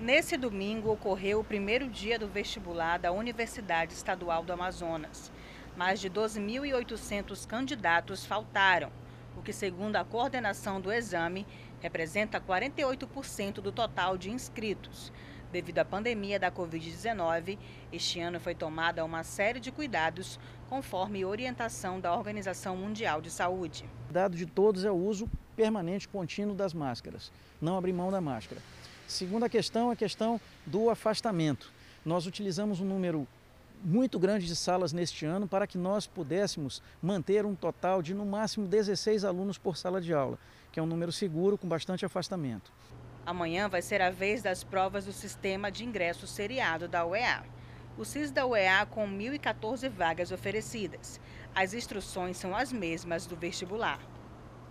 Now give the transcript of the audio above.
Nesse domingo ocorreu o primeiro dia do vestibular da Universidade Estadual do Amazonas. Mais de 12.800 candidatos faltaram, o que, segundo a coordenação do exame, representa 48% do total de inscritos. Devido à pandemia da Covid-19, este ano foi tomada uma série de cuidados, conforme orientação da Organização Mundial de Saúde. O dado de todos é o uso permanente contínuo das máscaras, não abrir mão da máscara. Segunda questão é a questão do afastamento. Nós utilizamos um número muito grande de salas neste ano para que nós pudéssemos manter um total de no máximo 16 alunos por sala de aula, que é um número seguro com bastante afastamento. Amanhã vai ser a vez das provas do sistema de ingresso seriado da UEA. O CIS da UEA com 1.014 vagas oferecidas. As instruções são as mesmas do vestibular.